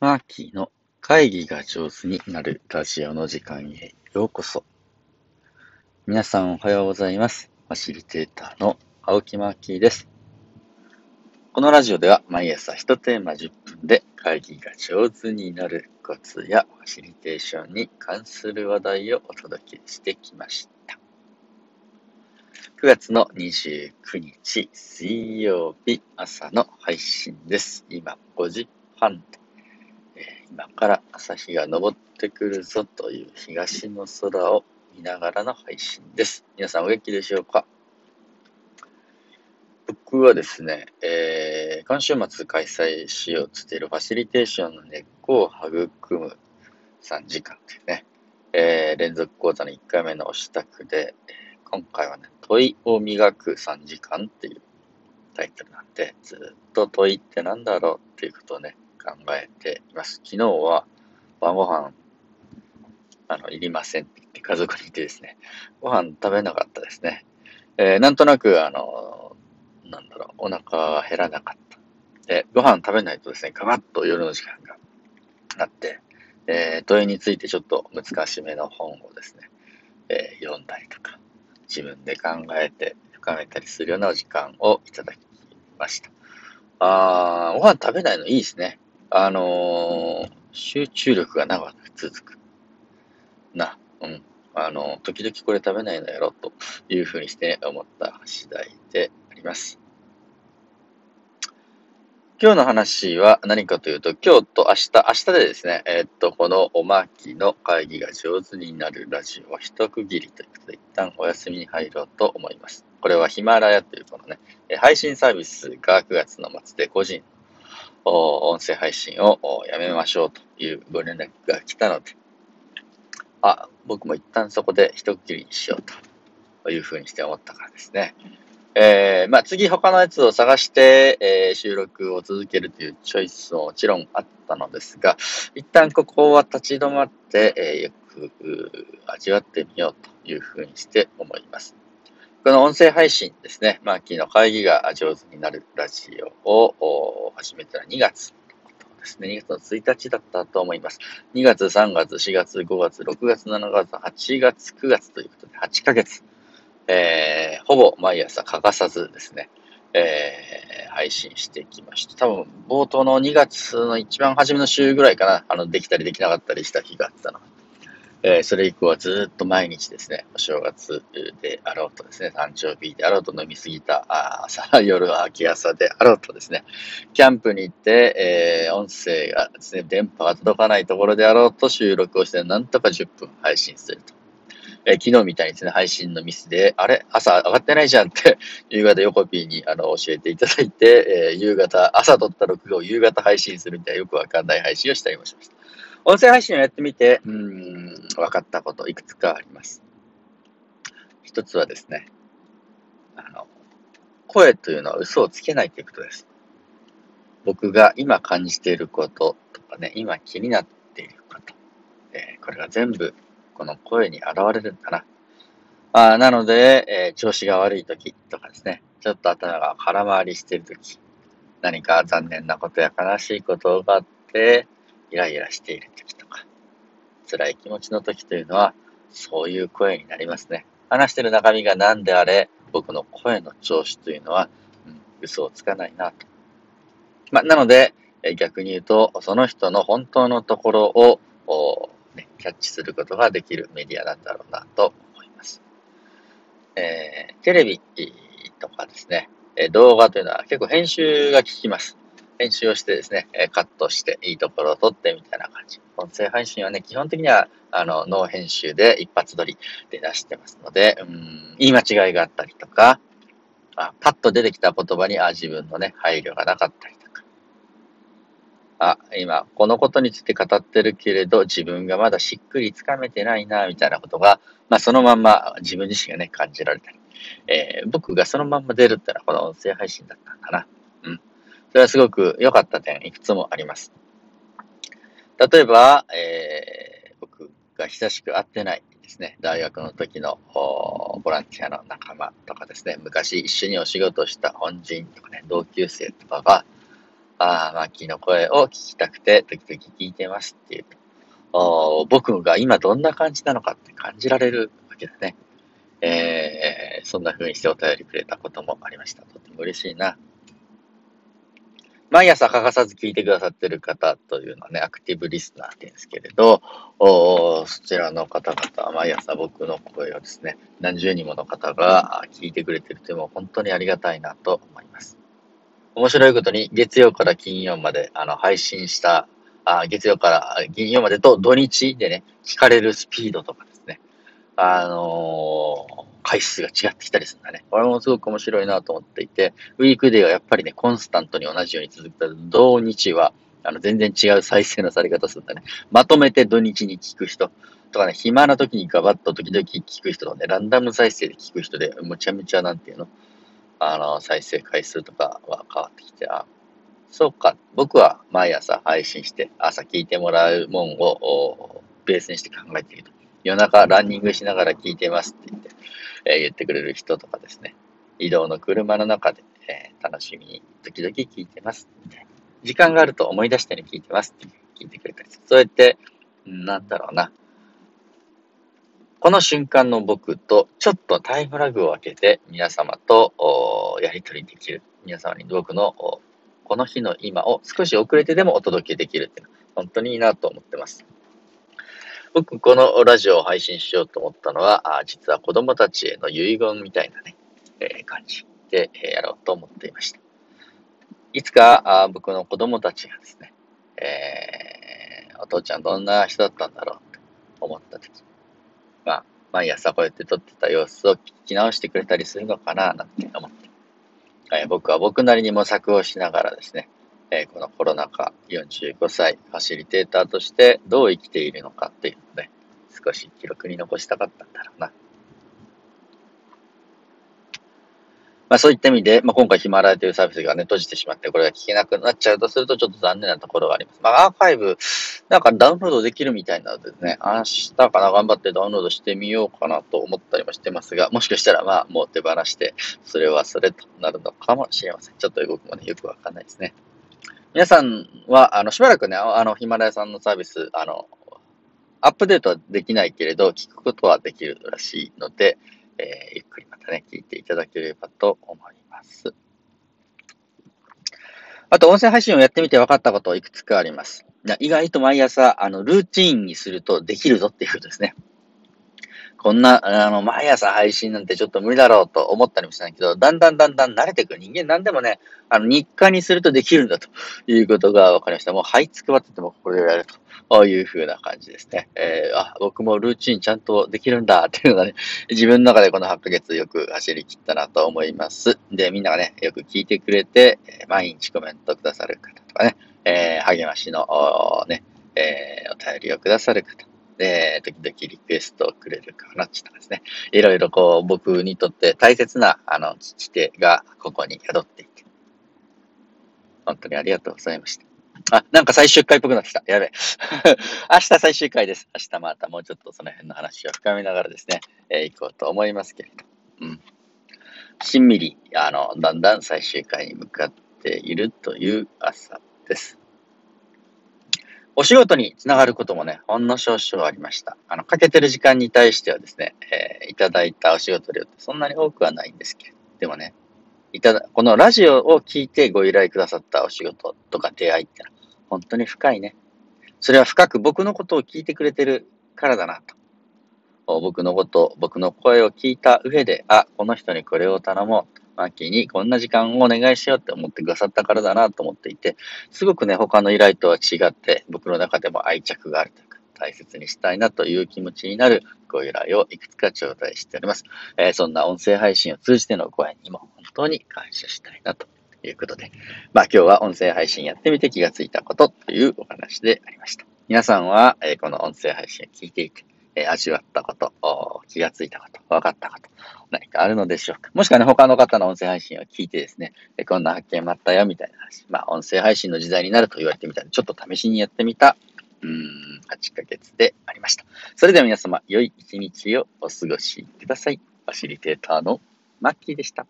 マーキーの会議が上手になるラジオの時間へようこそ。皆さんおはようございます。ファシリテーターの青木マーキーです。このラジオでは毎朝1テーマ10分で会議が上手になるコツやファシリテーションに関する話題をお届けしてきました。9月の29日水曜日朝の配信です。今5時半と今から朝日が昇ってくるぞという東の空を見ながらの配信です。皆さんお元気でしょうか？僕はですね、えー、今週末開催しようとしているファシリテーションの根っこを育む3時間というね、えー、連続講座の1回目のお支度で、今回はね、問いを磨く3時間っていうタイトルなんで、ずっと問いって何だろうっていうことをね、考えています。昨日は晩ご飯、あの、いりませんって言って家族にいてですね、ご飯食べなかったですね。えー、なんとなく、あの、なんだろう、お腹が減らなかった。で、ご飯食べないとですね、ガバッと夜の時間がなって、えー、問いについてちょっと難しめの本をですね、えー、読んだりとか、自分で考えて深めたりするような時間をいただきました。あー、ご飯食べないのいいですね。あのー、集中力が長く続く。な、うん。あのー、時々これ食べないのやろ、というふうにして思った次第であります。今日の話は何かというと、今日と明日、明日でですね、えー、っと、このおまきの会議が上手になるラジオは一区切りということで、一旦お休みに入ろうと思います。これはヒマラヤというこのね、配信サービスが9月の末で個人音声配信をやめましょうというご連絡が来たので、あ、僕も一旦そこで一区切りにしようというふうにして思ったからですね。えー、まあ次他のやつを探して、えー、収録を続けるというチョイスももちろんあったのですが、一旦ここは立ち止まって、えー、よく味わってみようというふうにして思います。この音声配信ですね、マーキーの会議が上手になるラジオを始めたら2月。ですね、2月の1日だったと思います。2月、3月、4月、5月、6月、7月、8月、9月ということで8ヶ月、えー、ほぼ毎朝欠かさずですね、えー、配信してきました。多分、冒頭の2月の一番初めの週ぐらいかな、あの、できたりできなかったりした日があったのえー、それ以降はずっと毎日ですね、お正月であろうとですね、誕生日であろうと飲みすぎた朝、夜は秋朝であろうとですね、キャンプに行って、えー、音声がですね、電波が届かないところであろうと収録をして、なんとか10分配信すると。えー、昨日みたいにですね、配信のミスで、あれ？朝上がってないじゃんって 夕方横 P にあの教えていただいて、えー、夕方、朝撮った録画を夕方配信するみたいなよくわかんない配信をしたりもしました。音声配信をやってみて、うん、分かったこといくつかあります。一つはですね、あの、声というのは嘘をつけないということです。僕が今感じていることとかね、今気になっていること、えー、これが全部この声に現れるんだな。あなので、えー、調子が悪い時とかですね、ちょっと頭が空回りしている時、何か残念なことや悲しいことがあって、イライラしている時とか、辛い気持ちの時というのは、そういう声になりますね。話してる中身が何であれ、僕の声の調子というのは、うん、嘘をつかないなと。まあ、なので、逆に言うと、その人の本当のところを、ね、キャッチすることができるメディアなんだろうなと思います。えー、テレビとかですね、動画というのは結構編集が効きます。編集をしてですね、カットしていいところを撮ってみたいな感じ。音声配信はね、基本的には、あの、ノー編集で一発撮りで出してますので、うん、言い間違いがあったりとか、あパッと出てきた言葉に、あ、自分のね、配慮がなかったりとか。あ、今、このことについて語ってるけれど、自分がまだしっくりつかめてないな、みたいなことが、まあ、そのまんま自分自身がね、感じられたり。えー、僕がそのまんま出るってのは、この音声配信だったんだな。それはすごく良かった点、いくつもあります。例えば、えー、僕が久しく会ってないですね、大学の時のボランティアの仲間とかですね、昔一緒にお仕事した本人とかね、同級生とかが、ああ、マッキーの声を聞きたくて、時々聞いてますっていうと、僕が今どんな感じなのかって感じられるわけだね。えー、そんな風にしてお便りくれたこともありました。とても嬉しいな。毎朝欠かさず聞いてくださってる方というのはね、アクティブリスナーって言うんですけれど、おそちらの方々毎朝僕の声をですね、何十人もの方が聞いてくれてるというのも本当にありがたいなと思います。面白いことに月曜から金曜まであの配信したあ月曜から金曜までと土日でね、聞かれるスピードとかですね、あのー回数が違ってきたりするんだね。これもすごく面白いなと思っていて、ウィークデーはやっぱりね、コンスタントに同じように続くと、土日は、あの、全然違う再生のされ方するんだね。まとめて土日に聞く人とかね、暇な時にガバッと時々聞く人とかね、ランダム再生で聞く人で、むちゃむちゃなんていうの、あの、再生回数とかは変わってきて、あ、そうか、僕は毎朝配信して、朝聞いてもらうもんをベースにして考えていると。夜中ランニングしながら聞いてますって言って、え、言ってくれる人とかですね、移動の車の中で、えー、楽しみに時々聞いてますみたいな。時間があると思い出したように聞いてますって聞いてくれたり。そうやって、なんだろうな。この瞬間の僕とちょっとタイムラグを空けて皆様とやり取りできる。皆様に僕のこの日の今を少し遅れてでもお届けできるっていうのは本当にいいなと思ってます。僕、このラジオを配信しようと思ったのは、あ実は子供たちへの遺言みたいなね、えー、感じで、やろうと思っていました。いつかあ僕の子供たちがですね、えー、お父ちゃんどんな人だったんだろうと思ったとき、まあ、毎朝こうやって撮ってた様子を聞き直してくれたりするのかな、なんて思って、えー、僕は僕なりに模索をしながらですね、えー、このコロナ禍45歳ファシリテーターとしてどう生きているのかっていうのね、少し記録に残したかったんだろうな。まあそういった意味で、まあ今回ヒマラヤというサービスがね、閉じてしまって、これが聞けなくなっちゃうとするとちょっと残念なところがあります。まあアーカイブ、なんかダウンロードできるみたいなのでね、明日かな、頑張ってダウンロードしてみようかなと思ったりもしてますが、もしかしたらまあもう手放して、それはそれとなるのかもしれません。ちょっと僕もね、よくわかんないですね。皆さんは、あの、しばらくね、あの、ヒマラヤさんのサービス、あの、アップデートはできないけれど、聞くことはできるらしいので、えー、ゆっくりまたね、聞いていただければと思います。あと、音声配信をやってみて分かったこといくつかあります。意外と毎朝、あの、ルーチンにするとできるぞっていうことですね。こんな、あの、毎朝配信なんてちょっと無理だろうと思ったりもしたんだけど、だんだんだんだん慣れてくる人間なんでもね、あの、日課にするとできるんだということが分かりました。もう、はいつくばっててもこれをやるというふうな感じですね。えー、あ、僕もルーチンちゃんとできるんだっていうのがね、自分の中でこの8ヶ月よく走り切ったなと思います。で、みんながね、よく聞いてくれて、毎日コメントくださる方とかね、えー、励ましの、ね、えー、お便りをくださる方、えー、時々リクエストをくれるかなってったですね。いろいろこう、僕にとって大切な、あの、聞き手がここに宿っていて。本当にありがとうございました。あ、なんか最終回っぽくなってきた。やべえ。明日最終回です。明日またもうちょっとその辺の話を深めながらですね、えー、行こうと思いますけれど。うん。しんみり、あの、だんだん最終回に向かっているという朝です。お仕事につながることもね、ほんの少々ありました。あの、かけてる時間に対してはですね、えー、いただいたお仕事量ってそんなに多くはないんですけど、でもね、いただ、このラジオを聞いてご依頼くださったお仕事とか出会いってのは、本当に深いね。それは深く僕のことを聞いてくれてるからだなと。僕のこと、僕の声を聞いた上で、あ、この人にこれを頼もう。マッキーにこんな時間をお願いしようって思ってくださったからだなと思っていて、すごくね、他の依頼とは違って、僕の中でも愛着があるというか、大切にしたいなという気持ちになるご依頼をいくつか頂戴しております。えー、そんな音声配信を通じてのご縁にも本当に感謝したいなということで、まあ今日は音声配信やってみて気がついたことというお話でありました。皆さんは、えー、この音声配信を聞いていて、え、味わったこと、気がついたこと、分かったこと、何かあるのでしょうか？もしくはね、他の方の音声配信を聞いてですね、えこんな発見もあったよ、みたいな話。まあ、音声配信の時代になると言われてみたら、ちょっと試しにやってみた、うん、8ヶ月でありました。それでは皆様、良い一日をお過ごしください。ファシリテーターのマッキーでした。